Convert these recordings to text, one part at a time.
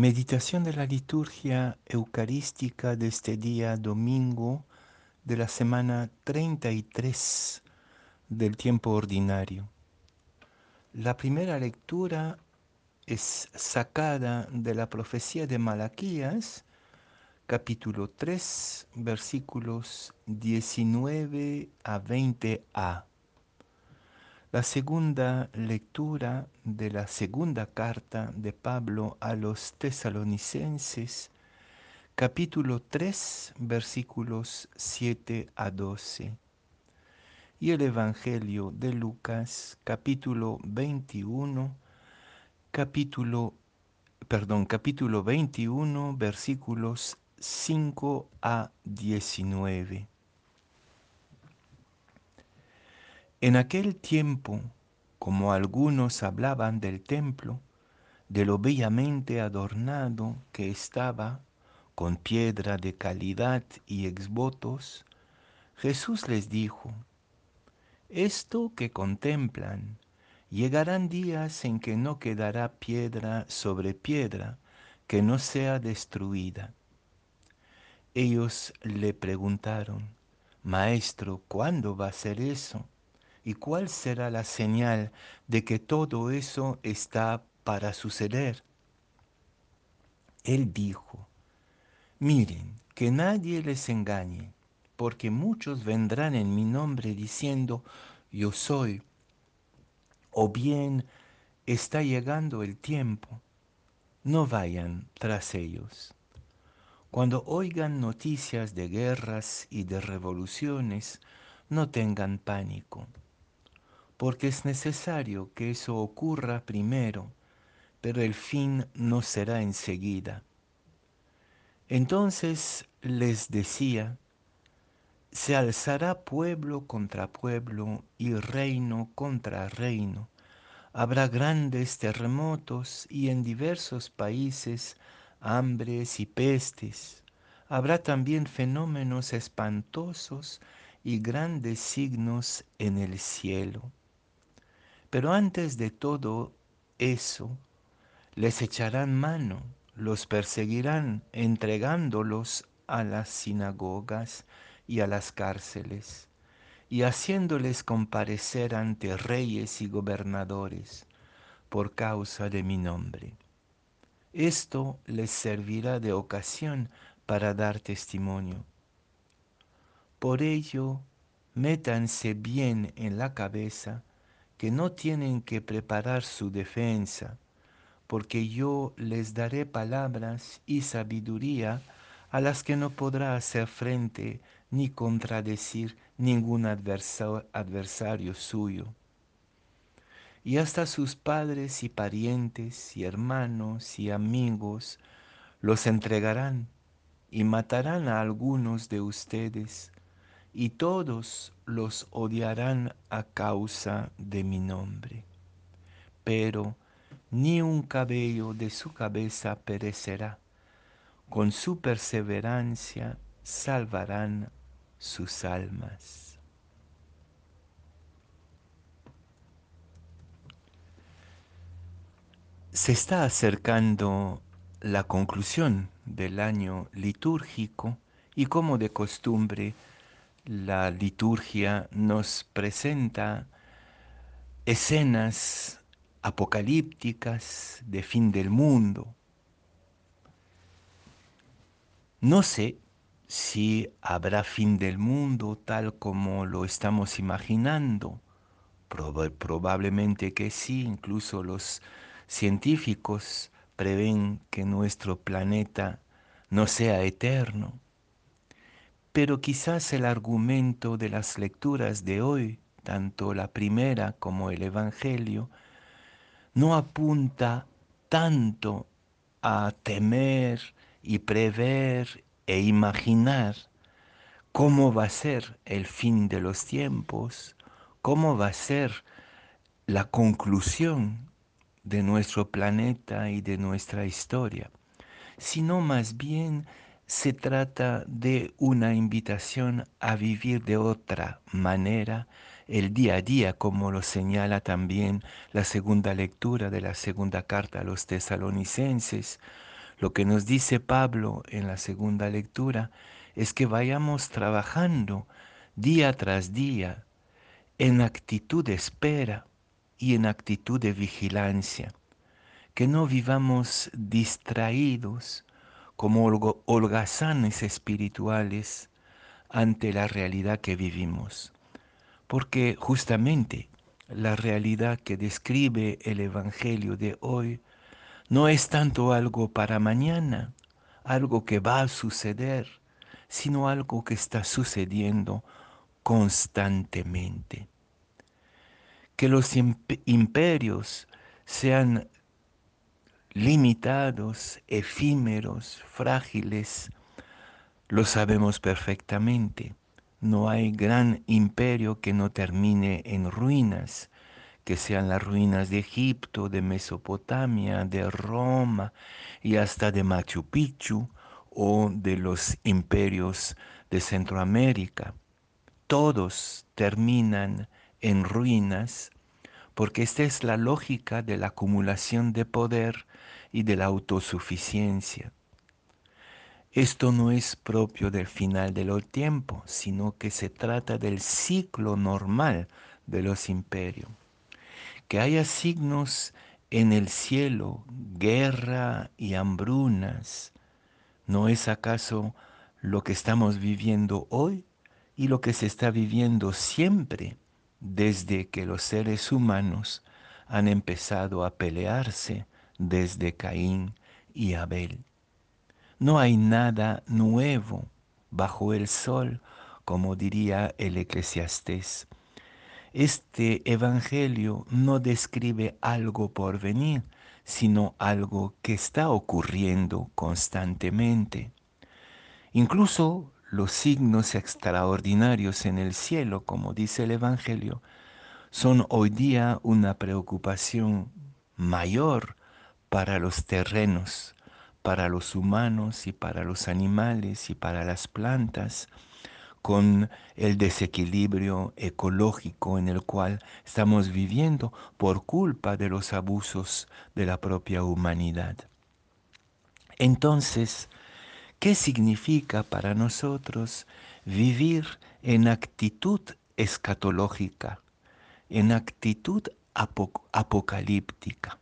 Meditación de la liturgia eucarística de este día domingo de la semana 33 del tiempo ordinario. La primera lectura es sacada de la profecía de Malaquías, capítulo 3, versículos 19 a 20a. La segunda lectura de la segunda carta de Pablo a los tesalonicenses, capítulo 3, versículos 7 a 12. Y el Evangelio de Lucas, capítulo 21, capítulo, perdón, capítulo 21, versículos 5 a 19. En aquel tiempo, como algunos hablaban del templo, de lo bellamente adornado que estaba, con piedra de calidad y exvotos, Jesús les dijo, Esto que contemplan, llegarán días en que no quedará piedra sobre piedra que no sea destruida. Ellos le preguntaron, Maestro, ¿cuándo va a ser eso? ¿Y cuál será la señal de que todo eso está para suceder? Él dijo, miren, que nadie les engañe, porque muchos vendrán en mi nombre diciendo, yo soy, o bien está llegando el tiempo. No vayan tras ellos. Cuando oigan noticias de guerras y de revoluciones, no tengan pánico porque es necesario que eso ocurra primero, pero el fin no será enseguida. Entonces les decía, se alzará pueblo contra pueblo y reino contra reino. Habrá grandes terremotos y en diversos países hambres y pestes. Habrá también fenómenos espantosos y grandes signos en el cielo. Pero antes de todo eso, les echarán mano, los perseguirán, entregándolos a las sinagogas y a las cárceles, y haciéndoles comparecer ante reyes y gobernadores por causa de mi nombre. Esto les servirá de ocasión para dar testimonio. Por ello, métanse bien en la cabeza que no tienen que preparar su defensa, porque yo les daré palabras y sabiduría a las que no podrá hacer frente ni contradecir ningún adversario suyo. Y hasta sus padres y parientes y hermanos y amigos los entregarán y matarán a algunos de ustedes y todos los odiarán a causa de mi nombre. Pero ni un cabello de su cabeza perecerá. Con su perseverancia salvarán sus almas. Se está acercando la conclusión del año litúrgico y como de costumbre la liturgia nos presenta escenas apocalípticas de fin del mundo. No sé si habrá fin del mundo tal como lo estamos imaginando. probablemente que sí, incluso los científicos prevén que nuestro planeta no sea eterno. Pero quizás el argumento de las lecturas de hoy, tanto la primera como el Evangelio, no apunta tanto a temer y prever e imaginar cómo va a ser el fin de los tiempos, cómo va a ser la conclusión de nuestro planeta y de nuestra historia, sino más bien se trata de una invitación a vivir de otra manera el día a día, como lo señala también la segunda lectura de la segunda carta a los tesalonicenses, Lo que nos dice Pablo en la segunda lectura es que vayamos trabajando día tras día en actitud de espera y en actitud de vigilancia, que no vivamos distraídos como holgazanes espirituales ante la realidad que vivimos, porque justamente la realidad que describe el Evangelio de hoy no es tanto algo para mañana, algo que va a suceder, sino algo que está sucediendo constantemente. Que los imperios sean limitados, efímeros, frágiles, lo sabemos perfectamente. No hay gran imperio que no termine en ruinas, que sean las ruinas de Egipto, de Mesopotamia, de Roma y hasta de Machu Picchu o de los imperios de Centroamérica todos terminan en ruinas, porque esta es la lógica de la acumulación de poder y de la autosuficiencia. Esto no es propio del final de los tiempos, sino que se trata del ciclo normal de los imperios. Que haya signos en el cielo, guerra y hambrunas, ¿no es acaso lo que estamos viviendo hoy? y lo que se está viviendo siempre desde que los seres humanos han empezado a pelearse desde Caín y Abel. No hay nada nuevo bajo el sol, como diría el eclesiastés. Este Evangelio no describe algo por venir, sino algo que está ocurriendo constantemente. Incluso los signos extraordinarios en el cielo, como dice el Evangelio, son hoy día una preocupación mayor para los terrenos, para los humanos y para los animales y para las plantas, con el desequilibrio ecológico en el cual estamos viviendo por culpa de los abusos de la propia humanidad. Entonces, ¿Qué significa para nosotros vivir en actitud escatológica, en actitud apocalíptica?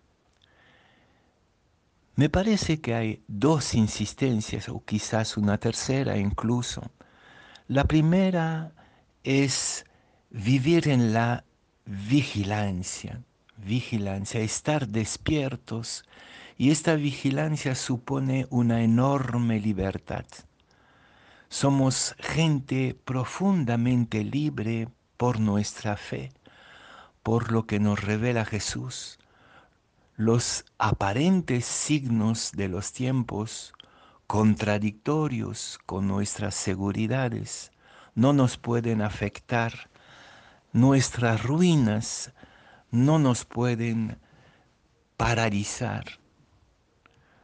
Me parece que hay dos insistencias o quizás una tercera incluso. La primera es vivir en la vigilancia, vigilancia, estar despiertos y esta vigilancia supone una enorme libertad. Somos gente profundamente libre por nuestra fe, por lo que nos revela Jesús. Los aparentes signos de los tiempos, contradictorios con nuestras seguridades, no nos pueden afectar. Nuestras ruinas no nos pueden paralizar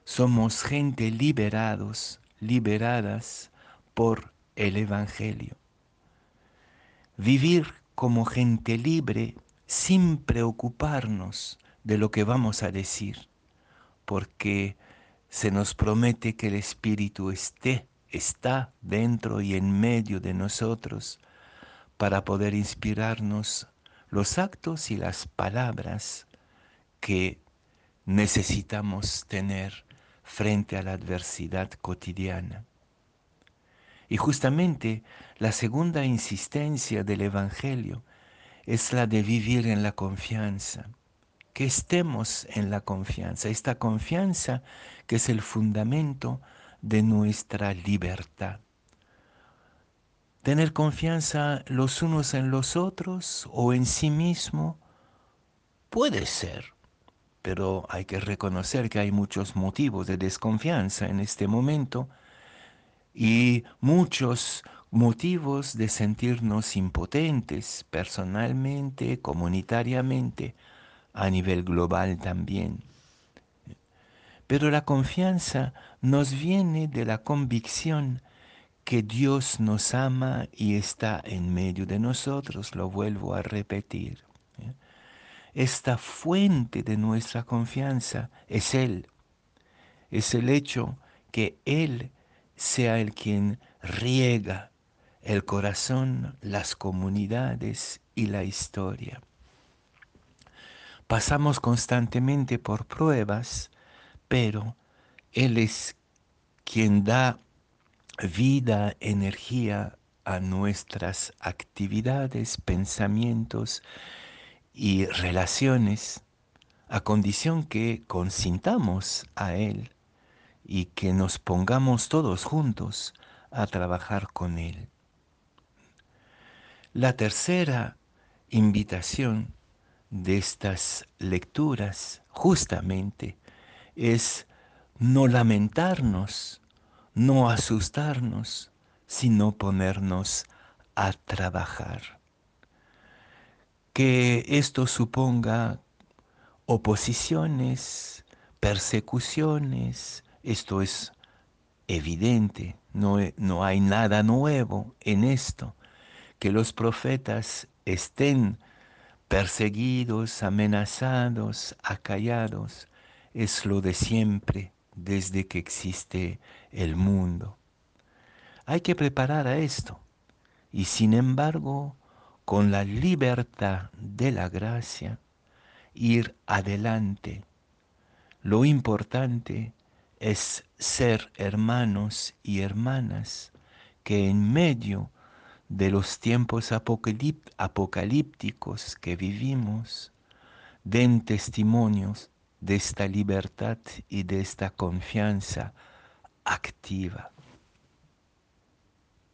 somos gente liberados, liberadas por el Evangelio. Vivir como gente libre sin preocuparnos de lo que vamos a decir, porque se nos promete que el Espíritu esté, está dentro y en medio de nosotros para poder inspirarnos los actos y las palabras que necesitamos tener frente a la adversidad cotidiana. Y justamente la segunda insistencia del Evangelio es la de vivir en la confianza, que estemos en la confianza, esta confianza que es el fundamento de nuestra libertad. Tener confianza los unos en los otros o en sí mismo puede ser, pero hay que reconocer que hay muchos motivos de desconfianza en este momento y muchos motivos de sentirnos impotentes personalmente, comunitariamente, a nivel global también. Pero la confianza nos viene de la convicción que Dios nos ama y está en medio de nosotros, lo vuelvo a repetir. Esta fuente de nuestra confianza es Él. es el hecho que Él sea el quien riega el corazón, las comunidades y la historia. Pasamos constantemente por pruebas, pero Él es quien da vida, energía a nuestras actividades, pensamientos y relaciones, a condición que consintamos a Él y que nos pongamos todos juntos a trabajar con Él. La tercera invitación de estas lecturas justamente es no lamentarnos, no asustarnos, sino ponernos a trabajar. Que esto suponga oposiciones, persecuciones, esto es evidente, no, no hay nada nuevo en esto que los profetas estén perseguidos, amenazados, acallados, es lo de siempre desde que existe el mundo. Hay que preparar a esto y sin embargo, con la libertad de la gracia, ir adelante. Lo importante es ser hermanos y hermanas que en medio de los tiempos apocalípticos que vivimos den testimonios de esta libertad y de esta confianza activa.